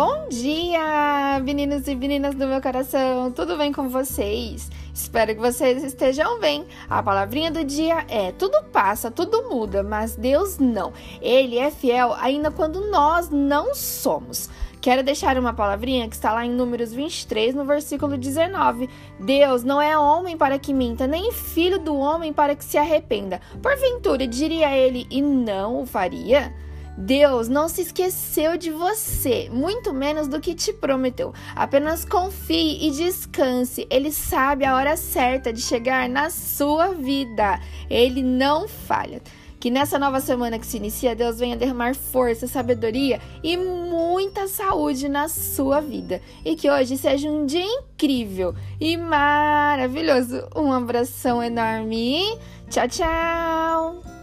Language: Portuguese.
Bom dia, meninos e meninas do meu coração, tudo bem com vocês? Espero que vocês estejam bem. A palavrinha do dia é: tudo passa, tudo muda, mas Deus não. Ele é fiel ainda quando nós não somos. Quero deixar uma palavrinha que está lá em Números 23, no versículo 19. Deus não é homem para que minta, nem filho do homem para que se arrependa. Porventura, diria ele, e não o faria? Deus não se esqueceu de você, muito menos do que te prometeu. Apenas confie e descanse. Ele sabe a hora certa de chegar na sua vida. Ele não falha. Que nessa nova semana que se inicia, Deus venha derramar força, sabedoria e muita saúde na sua vida. E que hoje seja um dia incrível e maravilhoso. Um abração enorme. Tchau, tchau.